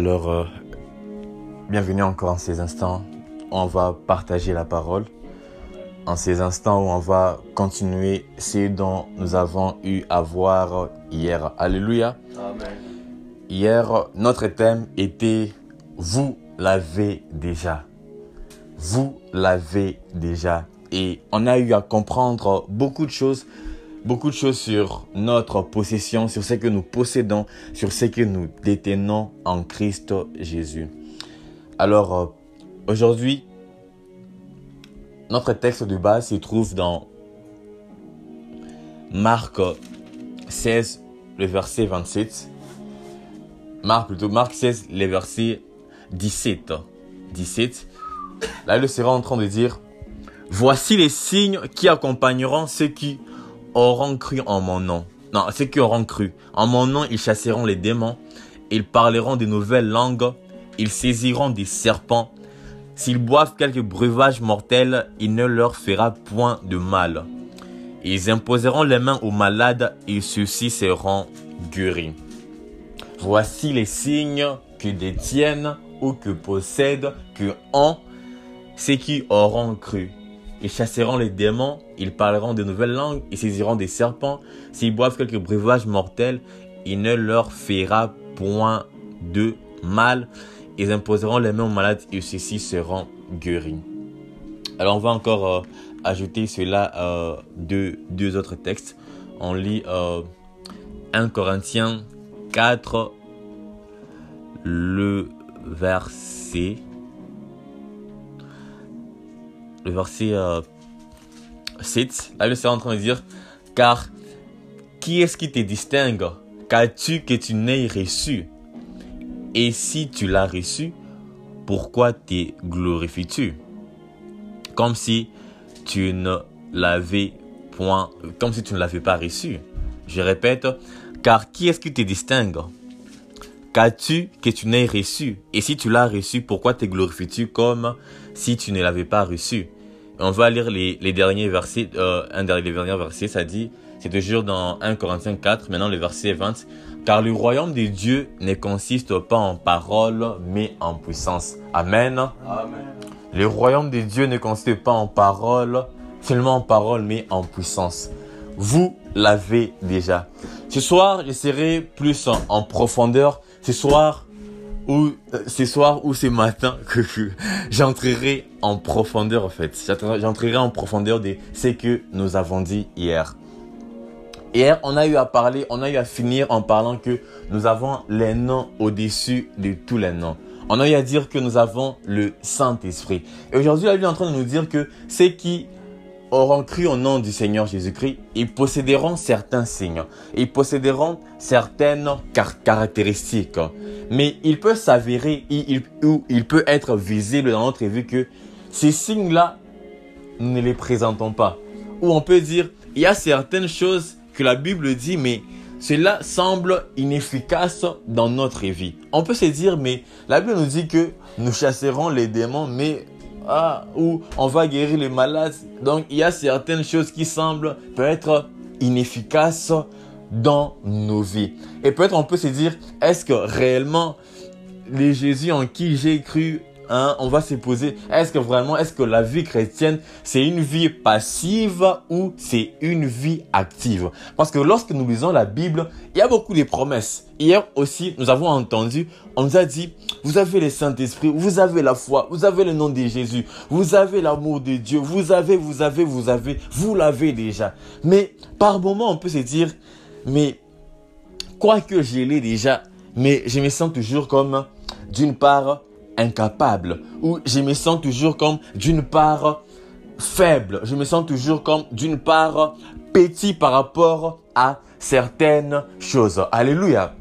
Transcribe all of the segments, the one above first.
Alors, euh, bienvenue encore en ces instants. On va partager la parole. En ces instants où on va continuer ce dont nous avons eu à voir hier. Alléluia. Amen. Hier, notre thème était Vous l'avez déjà. Vous l'avez déjà. Et on a eu à comprendre beaucoup de choses beaucoup de choses sur notre possession, sur ce que nous possédons, sur ce que nous détenons en Christ Jésus. Alors, euh, aujourd'hui, notre texte de base se trouve dans Marc 16, le verset 27. Marc plutôt, Marc 16, le verset 17. 17. Là, il sera en train de dire, Voici les signes qui accompagneront ceux qui auront cru en mon nom. Non, ceux qui auront cru. En mon nom, ils chasseront les démons. Ils parleront de nouvelles langues. Ils saisiront des serpents. S'ils boivent quelques breuvages mortels, il ne leur fera point de mal. Ils imposeront les mains aux malades et ceux-ci seront guéris. Voici les signes que détiennent ou que possèdent, que ont ceux qui auront cru. Ils chasseront les démons, ils parleront de nouvelles langues, ils saisiront des serpents. S'ils boivent quelques breuvages mortels, il ne leur fera point de mal. Ils imposeront les mains aux malades et ceux-ci seront guéris. Alors on va encore euh, ajouter cela euh, deux, deux autres textes. On lit euh, 1 Corinthiens 4, le verset le verset euh, 7, là, le Seigneur est en train de dire, car qui est-ce qui te distingue? Qu'as-tu que tu n'aies reçu? Et si tu l'as reçu, pourquoi te glorifies-tu? Comme si tu ne l'avais point, comme si tu ne l'avais pas reçu. Je répète, car qui est-ce qui te distingue? Qu'as-tu que tu n'aies reçu? Et si tu l'as reçu, pourquoi te glorifies-tu comme si tu ne l'avais pas reçu? On va lire les, les derniers versets. Euh, un des derniers versets, ça dit, c'est toujours dans 1 Corinthiens 4, maintenant le verset 20. Car le royaume de Dieu ne consiste pas en parole, mais en puissance. Amen. Amen. Le royaume de Dieu ne consiste pas en parole, seulement en parole, mais en puissance. Vous l'avez déjà. Ce soir, je serai plus en, en profondeur. Ce soir, ou euh, ce soir ou ce matin que, j'entrerai en profondeur en fait. J'entrerai en profondeur de ce que nous avons dit hier. Hier, on a eu à parler, on a eu à finir en parlant que nous avons les noms au-dessus de tous les noms. On a eu à dire que nous avons le Saint-Esprit. Et aujourd'hui, la Bible est en train de nous dire que ceux qui auront cru au nom du Seigneur Jésus-Christ, ils posséderont certains signes. Ils posséderont certaines car- caractéristiques. Mais il peut s'avérer, ou il peut être visible dans notre vie que ces signes-là, nous ne les présentons pas. Ou on peut dire, il y a certaines choses que la Bible dit, mais cela semble inefficace dans notre vie. On peut se dire, mais la Bible nous dit que nous chasserons les démons, mais ou on va guérir les malades. Donc il y a certaines choses qui semblent peut-être inefficaces dans nos vies. Et peut-être on peut se dire, est-ce que réellement les Jésus en qui j'ai cru, hein, on va se poser, est-ce que vraiment, est-ce que la vie chrétienne, c'est une vie passive ou c'est une vie active? Parce que lorsque nous lisons la Bible, il y a beaucoup de promesses. Hier aussi, nous avons entendu, on nous a dit, vous avez le Saint-Esprit, vous avez la foi, vous avez le nom de Jésus, vous avez l'amour de Dieu, vous avez, vous avez, vous avez, vous l'avez déjà. Mais par moment, on peut se dire, mais quoique je l'ai déjà, mais je me sens toujours comme, d'une part, incapable, ou je me sens toujours comme, d'une part, faible, je me sens toujours comme, d'une part, petit par rapport à certaines choses. Alléluia.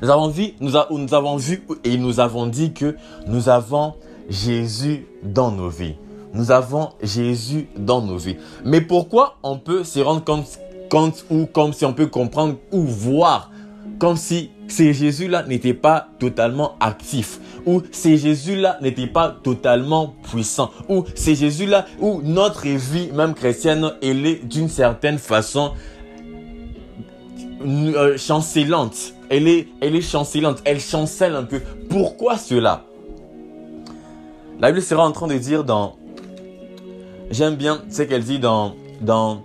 Nous avons vu, nous, nous avons vu et nous avons dit que nous avons Jésus dans nos vies. Nous avons Jésus dans nos vies. Mais pourquoi on peut se rendre compte, compte ou comme si on peut comprendre ou voir comme si ces Jésus-là n'étaient pas totalement actifs? Ou ces Jésus-là n'étaient pas totalement puissants ou ces Jésus-là ou notre vie même chrétienne elle est d'une certaine façon euh, chancelante. Elle est, elle est chancelante. Elle chancelle un peu. Pourquoi cela? La Bible sera en train de dire dans... J'aime bien ce qu'elle dit dans, dans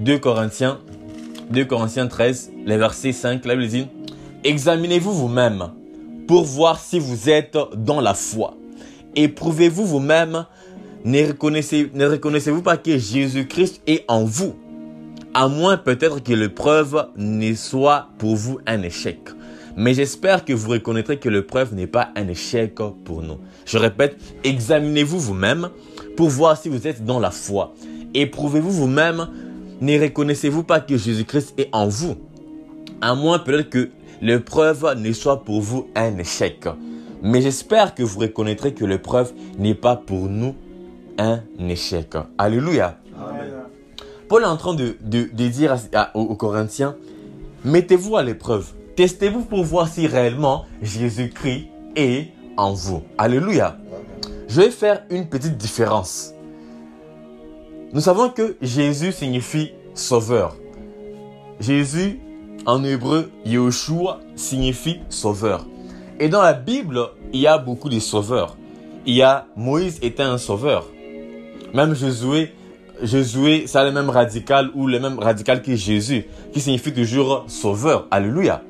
2 Corinthiens, 2 Corinthiens 13, les versets 5. La Bible dit, Examinez-vous vous-même pour voir si vous êtes dans la foi. Éprouvez-vous vous-même. Ne reconnaissez, ne reconnaissez-vous pas que Jésus-Christ est en vous? À moins peut-être que l'épreuve ne soit pour vous un échec. Mais j'espère que vous reconnaîtrez que l'épreuve n'est pas un échec pour nous. Je répète, examinez-vous vous-même pour voir si vous êtes dans la foi. Éprouvez-vous vous-même, ne reconnaissez-vous pas que Jésus-Christ est en vous? À moins peut-être que l'épreuve ne soit pour vous un échec. Mais j'espère que vous reconnaîtrez que l'épreuve n'est pas pour nous un échec. Alléluia. Paul est en train de, dire aux, Corinthiens, mettez-vous à l'épreuve. Testez-vous pour voir si réellement Jésus-Christ est en vous. Alléluia. Je vais faire une petite différence. Nous savons que Jésus signifie sauveur. Jésus, en hébreu, Yeshua, signifie sauveur. Et dans la Bible, il y a beaucoup de sauveurs. Il y a Moïse était un sauveur. Même Josué Jésus, ça le même radical ou le même radical que Jésus, qui signifie toujours sauveur. Alléluia.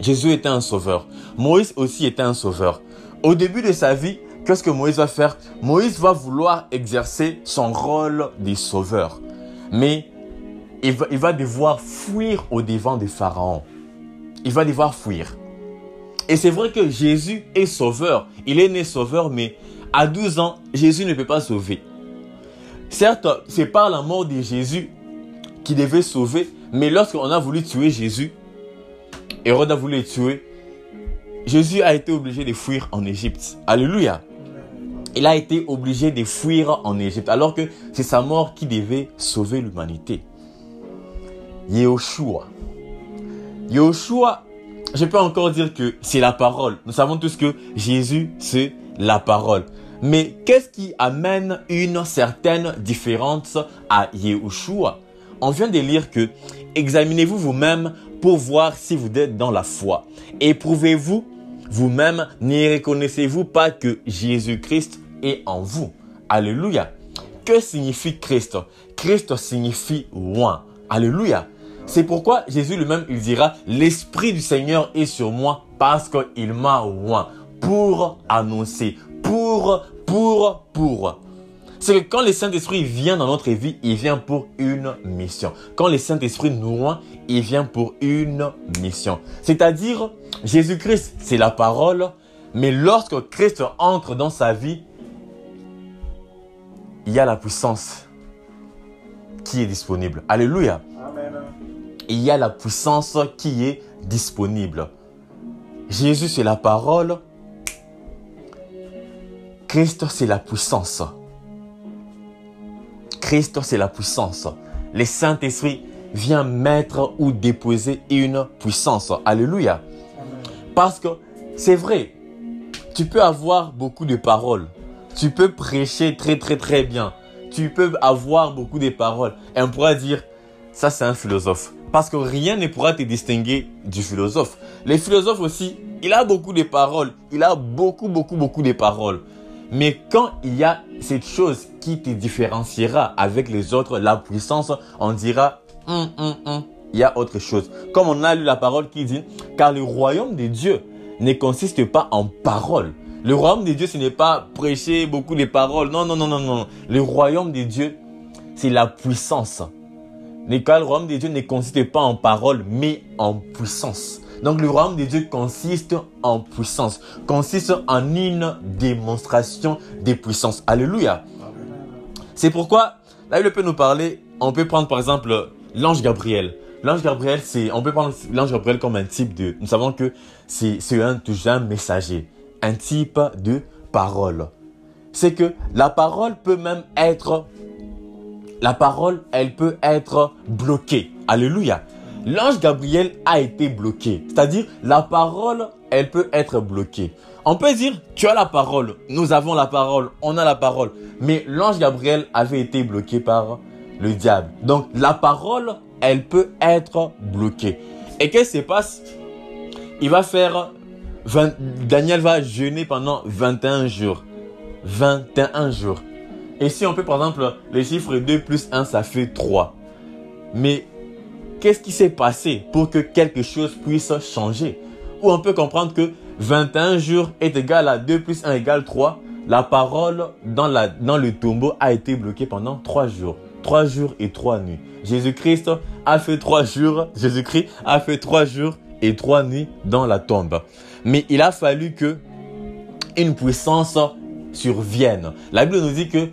Jésus était un sauveur. Moïse aussi était un sauveur. Au début de sa vie, qu'est-ce que Moïse va faire? Moïse va vouloir exercer son rôle de sauveur. Mais il va, devoir fuir au devant des pharaons. Il va devoir fuir. Et c'est vrai que Jésus est sauveur. Il est né sauveur, mais à 12 ans, Jésus ne peut pas sauver. Certes, c'est par la mort de Jésus qui devait sauver, mais lorsqu'on a voulu tuer Jésus, Hérode a voulu le tuer, Jésus a été obligé de fuir en Égypte. Alléluia. Il a été obligé de fuir en Égypte, alors que c'est sa mort qui devait sauver l'humanité. Yehoshua. Yehoshua, je peux encore dire que c'est la parole. Nous savons tous que Jésus, c'est la parole. Mais qu'est-ce qui amène une certaine différence à Yehoshua? On vient de lire que examinez-vous vous-même pour voir si vous êtes dans la foi. Éprouvez-vous vous-même, n'y reconnaissez-vous pas que Jésus-Christ est en vous Alléluia. Que signifie Christ? Christ signifie loin. Alléluia. C'est pourquoi Jésus lui-même, il dira, l'Esprit du Seigneur est sur moi parce qu'il m'a loin pour annoncer, pour, pour, pour. C'est que quand le Saint-Esprit vient dans notre vie, il vient pour une mission. Quand le Saint-Esprit nous rend, il vient pour une mission. C'est-à-dire, Jésus-Christ, c'est la parole, mais lorsque Christ entre dans sa vie, il y a la puissance qui est disponible. Alléluia. Il y a la puissance qui est disponible. Jésus, c'est la parole, Christ, c'est la puissance. Christ, c'est la puissance. Le Saint-Esprit vient mettre ou déposer une puissance. Alléluia. Parce que c'est vrai, tu peux avoir beaucoup de paroles. Tu peux prêcher très très très bien. Tu peux avoir beaucoup de paroles. Et on pourra dire, ça c'est un philosophe. Parce que rien ne pourra te distinguer du philosophe. Les philosophes aussi, il a beaucoup de paroles. Il a beaucoup beaucoup beaucoup de paroles. Mais quand il y a cette chose qui te différenciera avec les autres, la puissance, on dira, hum, hum, hum, il y a autre chose. Comme on a lu la parole qui dit, car le royaume de Dieu ne consiste pas en paroles. Le royaume de Dieu, ce n'est pas prêcher beaucoup de paroles. Non, non, non, non, non. Le royaume de Dieu, c'est la puissance. Le royaume de Dieu ne consiste pas en paroles, mais en puissance. Donc le royaume de Dieu consiste en puissance, consiste en une démonstration de puissance. Alléluia. C'est pourquoi la Bible peut nous parler, on peut prendre par exemple l'ange Gabriel. L'ange Gabriel, c'est, on peut prendre l'ange Gabriel comme un type de, nous savons que c'est, c'est un, un messager, un type de parole. C'est que la parole peut même être, la parole, elle peut être bloquée. Alléluia l'ange Gabriel a été bloqué. C'est-à-dire, la parole, elle peut être bloquée. On peut dire, tu as la parole, nous avons la parole, on a la parole. Mais l'ange Gabriel avait été bloqué par le diable. Donc la parole, elle peut être bloquée. Et qu'est-ce qui se passe? Il va faire... Daniel va jeûner pendant 21 jours. 21 jours. Et si on peut par exemple, le chiffre 2 plus 1, ça fait 3. Mais qu'est-ce qui s'est passé pour que quelque chose puisse changer? Ou on peut comprendre que 21 jours est égal à 2 plus 1 égale 3. La parole dans, la, dans le tombeau a été bloquée pendant 3 jours. 3 jours et 3 nuits. Jésus-Christ a fait 3 jours. Jésus-Christ a fait 3 jours et 3 nuits dans la tombe. Mais il a fallu que une puissance survienne. La Bible nous dit que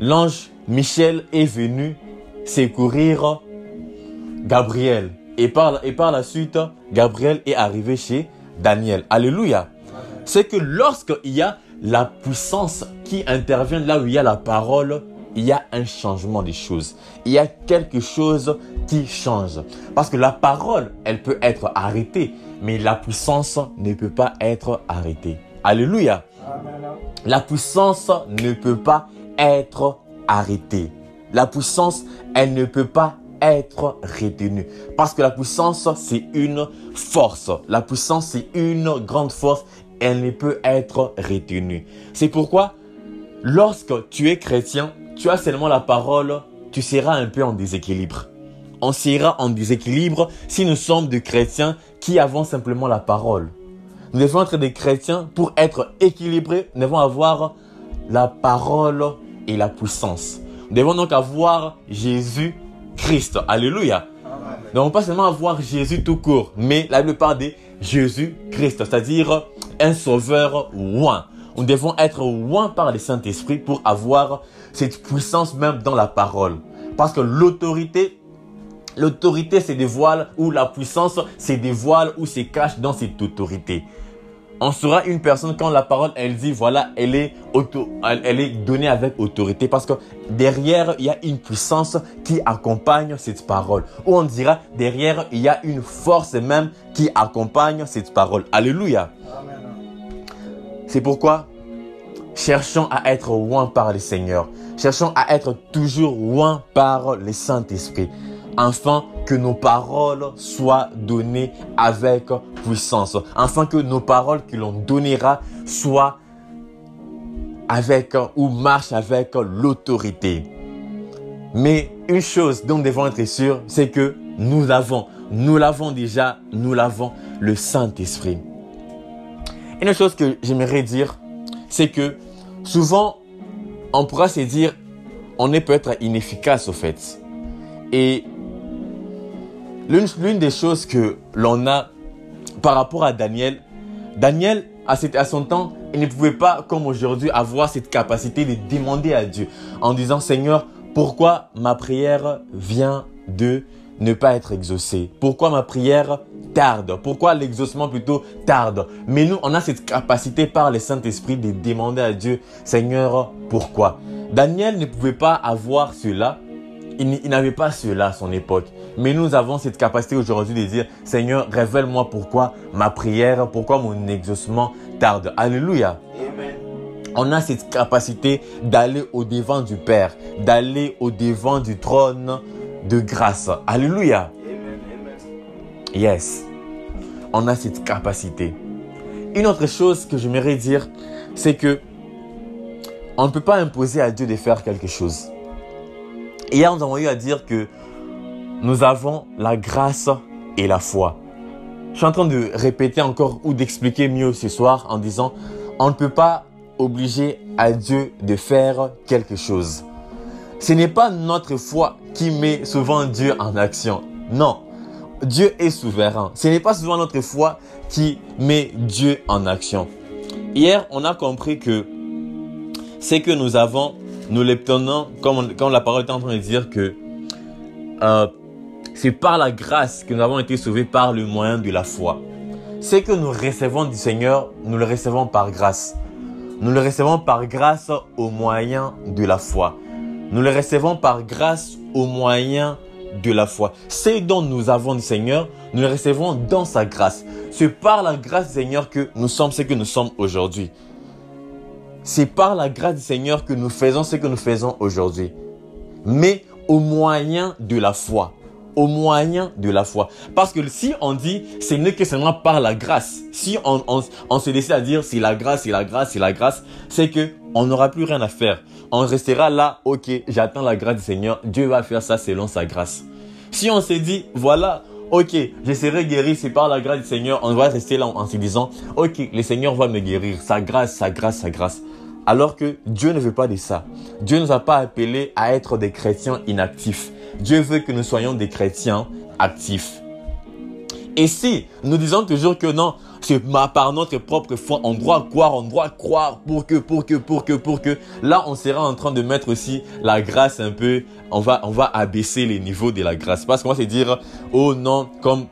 l'ange Michel est venu secourir Gabriel. Et par, et par la suite, Gabriel est arrivé chez Daniel. Alléluia. C'est que lorsqu'il y a la puissance qui intervient là où il y a la parole, il y a un changement des choses. Il y a quelque chose qui change. Parce que la parole, elle peut être arrêtée, mais la puissance ne peut pas être arrêtée. Alléluia. La puissance ne peut pas être arrêtée. La puissance, elle ne peut pas être retenue. Parce que la puissance, c'est une force. La puissance, c'est une grande force. Elle ne peut être retenue. C'est pourquoi, lorsque tu es chrétien, tu as seulement la parole, tu seras un peu en déséquilibre. On sera en déséquilibre si nous sommes des chrétiens qui avons simplement la parole. Nous devons être des chrétiens pour être équilibrés. Nous devons avoir la parole et la puissance. Nous devons donc avoir Jésus Christ. Alléluia. Nous ne devons pas seulement avoir Jésus tout court, mais la Bible parle de Jésus Christ, c'est-à-dire un sauveur loin. Nous devons être loin par le Saint-Esprit pour avoir cette puissance même dans la parole. Parce que l'autorité L'autorité se dévoile ou la puissance se dévoile ou se cache dans cette autorité on sera une personne quand la parole, elle dit, voilà, elle est, auto, elle est donnée avec autorité parce que derrière, il y a une puissance qui accompagne cette parole. Ou on dira, derrière, il y a une force même qui accompagne cette parole. Alléluia. C'est pourquoi, cherchons à être loin par le Seigneur. Cherchons à être toujours loin par le Saint-Esprit. Enfin, que nos paroles soient données avec puissance, afin que nos paroles que l'on donnera soient avec ou marchent avec l'autorité. Mais une chose dont nous devons être sûrs, c'est que nous l'avons, nous l'avons déjà, nous l'avons, le Saint-Esprit. Une chose que j'aimerais dire, c'est que souvent, on pourra se dire, on peut-être inefficace au fait. Et L'une des choses que l'on a par rapport à Daniel, Daniel, à, son temps, il ne pouvait pas, comme aujourd'hui, avoir cette capacité de demander à Dieu en disant, Seigneur, pourquoi ma prière vient de ne pas être exaucée? Pourquoi ma prière tarde? Pourquoi l'exaucement plutôt tarde? Mais nous, on a cette capacité par le Saint-Esprit de demander à Dieu, Seigneur, pourquoi? Daniel ne pouvait pas avoir cela. Il, n'avait pas cela à son époque. Mais nous avons cette capacité aujourd'hui de dire, Seigneur, révèle-moi pourquoi ma prière, pourquoi mon exaucement tarde. Alléluia. On a cette capacité d'aller au devant du Père, d'aller au devant du trône de grâce. Alléluia. Yes. On a cette capacité. Une autre chose que j'aimerais dire, c'est que on ne peut pas imposer à Dieu de faire quelque chose. Hier, nous avons eu à dire que nous avons la grâce et la foi. Je suis en train de répéter encore ou d'expliquer mieux ce soir en disant, on ne peut pas obliger à Dieu de faire quelque chose. Ce n'est pas notre foi qui met souvent Dieu en action. Non, Dieu est souverain. Ce n'est pas souvent notre foi qui met Dieu en action. Hier, on a compris que c'est que nous avons nous les tenons, comme, la parole est en train de dire que euh, c'est par la grâce que nous avons été sauvés par le moyen de la foi. Ce que nous recevons du Seigneur, nous le recevons par grâce. Nous le recevons par grâce au moyen de la foi. Nous le recevons par grâce au moyen de la foi. Ce dont nous avons du Seigneur, nous le recevons dans sa grâce. C'est par la grâce du Seigneur que nous sommes ce que nous sommes aujourd'hui. C'est par la grâce du Seigneur que nous faisons ce que nous faisons aujourd'hui. Mais au moyen de la foi. Au moyen de la foi. Parce que si on dit, ce n'est que seulement par la grâce. Si on, on, on se décide à dire, c'est la grâce, c'est la grâce, c'est la grâce, c'est que on n'aura plus rien à faire. On restera là, ok, j'attends la grâce du Seigneur, Dieu va faire ça selon sa grâce. Si on se dit, voilà, ok, je serai guéri, c'est par la grâce du Seigneur, on va rester là en se disant, ok, le Seigneur va me guérir, sa grâce, sa grâce, sa grâce. Alors que Dieu ne veut pas de ça. Dieu ne nous a pas appelés à être des chrétiens inactifs. Dieu veut que nous soyons des chrétiens actifs. Et si nous disons toujours que non, c'est par notre propre foi, on doit croire, on doit croire pour que, pour que, pour que, pour que, là, on sera en train de mettre aussi la grâce un peu, on va, on va abaisser les niveaux de la grâce. Parce qu'on va se dire, oh non, comme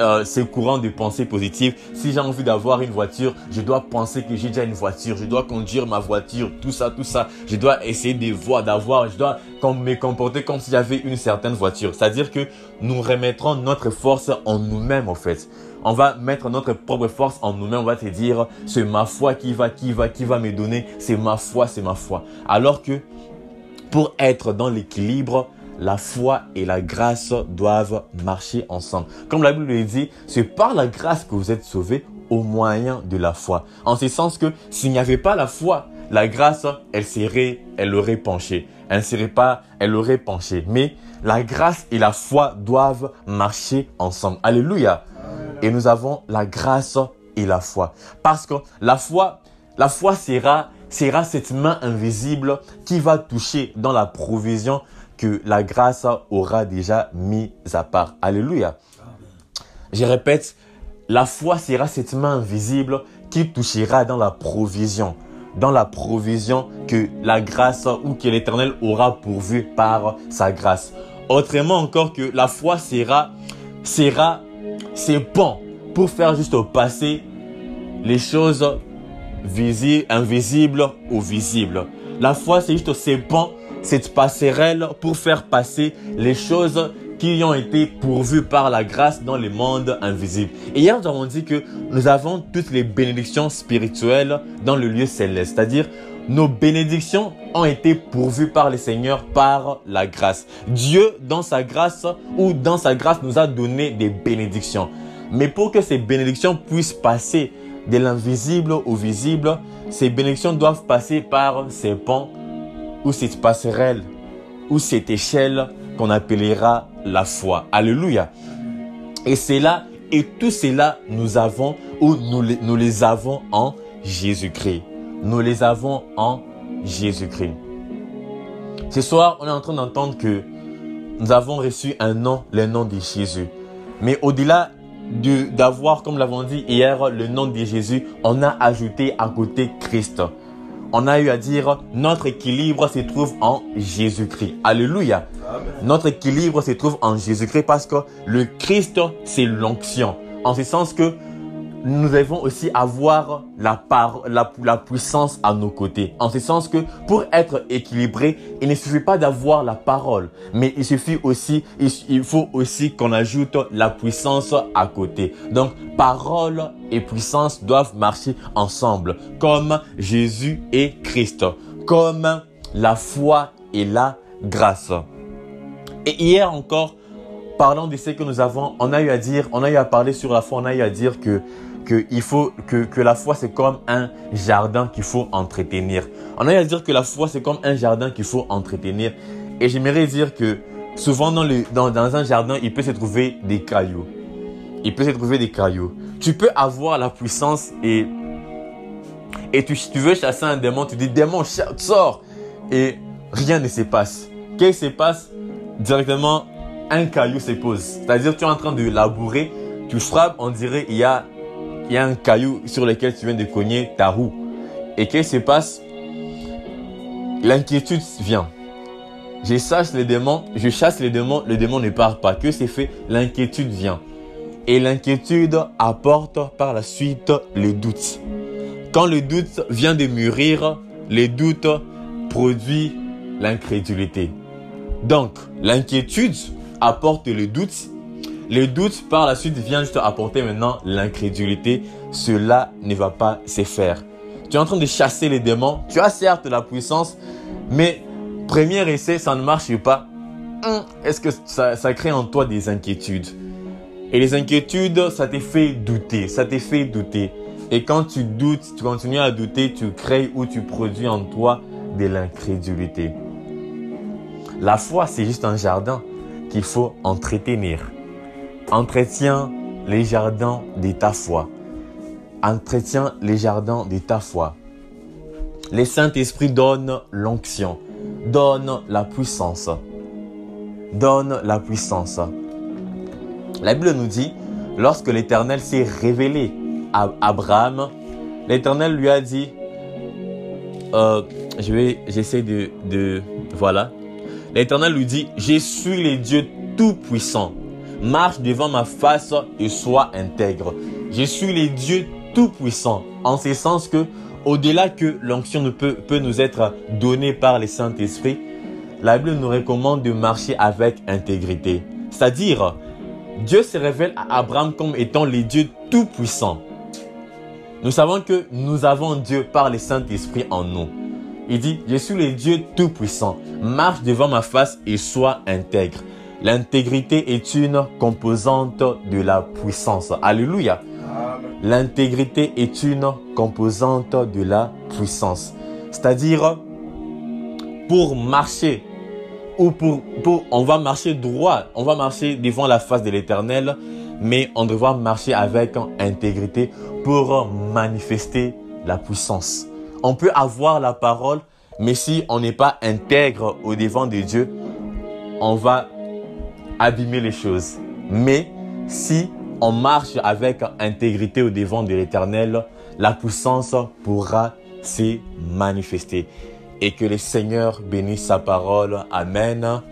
euh, c'est courant de pensée positive. Si j'ai envie d'avoir une voiture, je dois penser que j'ai déjà une voiture. Je dois conduire ma voiture, tout ça, tout ça. Je dois essayer de voir, d'avoir, je dois me comporter comme si j'avais une certaine voiture. C'est-à-dire que nous remettrons notre force en nous-mêmes, en fait. On va mettre notre propre force en nous-mêmes. On va te dire, c'est ma foi qui va, qui va, qui va me donner. C'est ma foi, c'est ma foi. Alors que pour être dans l'équilibre, la foi et la grâce doivent marcher ensemble. Comme la Bible le dit, c'est par la grâce que vous êtes sauvés au moyen de la foi. En ce sens que s'il n'y avait pas la foi, la grâce, elle serait, elle aurait penché. Elle ne serait pas, elle aurait penché. Mais la grâce et la foi doivent marcher ensemble. Alléluia. Et nous avons la grâce et la foi. Parce que la foi, la foi sera, sera cette main invisible qui va toucher dans la provision que la grâce aura déjà mis à part. Alléluia. Je répète, la foi sera cette main invisible qui touchera dans la provision, dans la provision que la grâce ou que l'Éternel aura pourvu par sa grâce. Autrement encore que la foi sera, sera ses ponts pour faire juste passer les choses visibles, invisibles ou visibles. La foi, c'est juste cette passerelle pour faire passer les choses qui ont été pourvues par la grâce dans le monde invisible. Et hier, nous avons dit que nous avons toutes les bénédictions spirituelles dans le lieu céleste. C'est-à-dire, nos bénédictions ont été pourvues par le Seigneur par la grâce. Dieu, dans sa grâce ou dans sa grâce, nous a donné des bénédictions. Mais pour que ces bénédictions puissent passer de l'invisible au visible, ces bénédictions doivent passer par ces ponts ou cette passerelle ou cette échelle qu'on appellera la foi. Alléluia. Et c'est là, et tout cela, nous avons, ou nous, nous les avons en Jésus-Christ. Nous les avons en Jésus-Christ. Ce soir, on est en train d'entendre que nous avons reçu un nom, le nom de Jésus. Mais au-delà d'avoir, comme l'avons dit hier, le nom de Jésus, on a ajouté à côté Christ on a eu à dire notre équilibre se trouve en Jésus-Christ. Alléluia. Notre équilibre se trouve en Jésus-Christ parce que le Christ, c'est l'onction. En ce sens que nous devons aussi avoir la, la, puissance à nos côtés. En ce sens que pour être équilibré, il ne suffit pas d'avoir la parole, mais il suffit aussi, il, faut aussi qu'on ajoute la puissance à côté. Donc, parole et puissance doivent marcher ensemble, comme Jésus et Christ, comme la foi et la grâce. Et hier encore, parlant de ce que nous avons, on a eu à dire, on a eu à parler sur la foi, on a eu à dire que que, il faut, que, que la foi, c'est comme un jardin qu'il faut entretenir. On a à dire que la foi, c'est comme un jardin qu'il faut entretenir. Et j'aimerais dire que souvent dans, le, dans, dans un jardin, il peut se trouver des cailloux. Il peut se trouver des cailloux. Tu peux avoir la puissance et, et tu, tu veux chasser un démon, tu dis démon, sors. Et rien ne se passe. Qu'est-ce qui se passe? Directement, un caillou se pose. C'est-à-dire, tu es en train de labourer, tu frappes, on dirait, il y a il y a un caillou sur lequel tu viens de cogner ta roue. Et qu'est-ce qui se passe? L'inquiétude vient. Je chasse les démons, je chasse les démons, le démon ne part pas. Que c'est fait? L'inquiétude vient. Et l'inquiétude apporte par la suite le doute. Quand le doute vient de mûrir, le doute produit l'incrédulité. Donc, l'inquiétude apporte le doute le doute par la suite vient juste apporter maintenant l'incrédulité. Cela ne va pas se faire. Tu es en train de chasser les démons. Tu as certes la puissance, mais premier essai, ça ne marche pas. hum, est-ce que ça, ça crée en toi des inquiétudes? Et les inquiétudes, ça te fait douter, ça te fait douter. Et quand tu doutes, tu continues à douter, tu crées ou tu produis en toi de l'incrédulité. La foi, c'est juste un jardin qu'il faut entretenir. Entretiens les jardins de ta foi. Entretiens les jardins de ta foi. Les Saint-Esprit donne l'onction, donne la puissance. Donne la puissance. La Bible nous dit, lorsque l'Éternel s'est révélé à Abraham, l'Éternel lui a dit, euh, je vais, j'essaie de, de, voilà. L'Éternel lui dit, je suis le Dieu tout-puissant. Marche devant ma face et sois intègre. Je suis le Dieu tout-puissant. En ce sens que, au-delà que l'onction ne peut, peut nous être donnée par le Saint-Esprit, la Bible nous recommande de marcher avec intégrité. C'est-à-dire, Dieu se révèle à Abraham comme étant le Dieu tout-puissant. Nous savons que nous avons Dieu par le Saint-Esprit en nous. Il dit, je suis le Dieu Tout-Puissant. Marche devant ma face et sois intègre. L'intégrité est une composante de la puissance. Alléluia. L'intégrité est une composante de la puissance. C'est-à-dire, pour marcher, ou pour, on va marcher droit, on va marcher devant la face de l'éternel, mais on doit marcher avec intégrité pour manifester la puissance. On peut avoir la parole, mais si on n'est pas intègre au devant de Dieu, on va abîmer les choses. Mais si on marche avec intégrité au devant de l'éternel, la puissance pourra se manifester. Et que le Seigneur bénisse sa parole. Amen.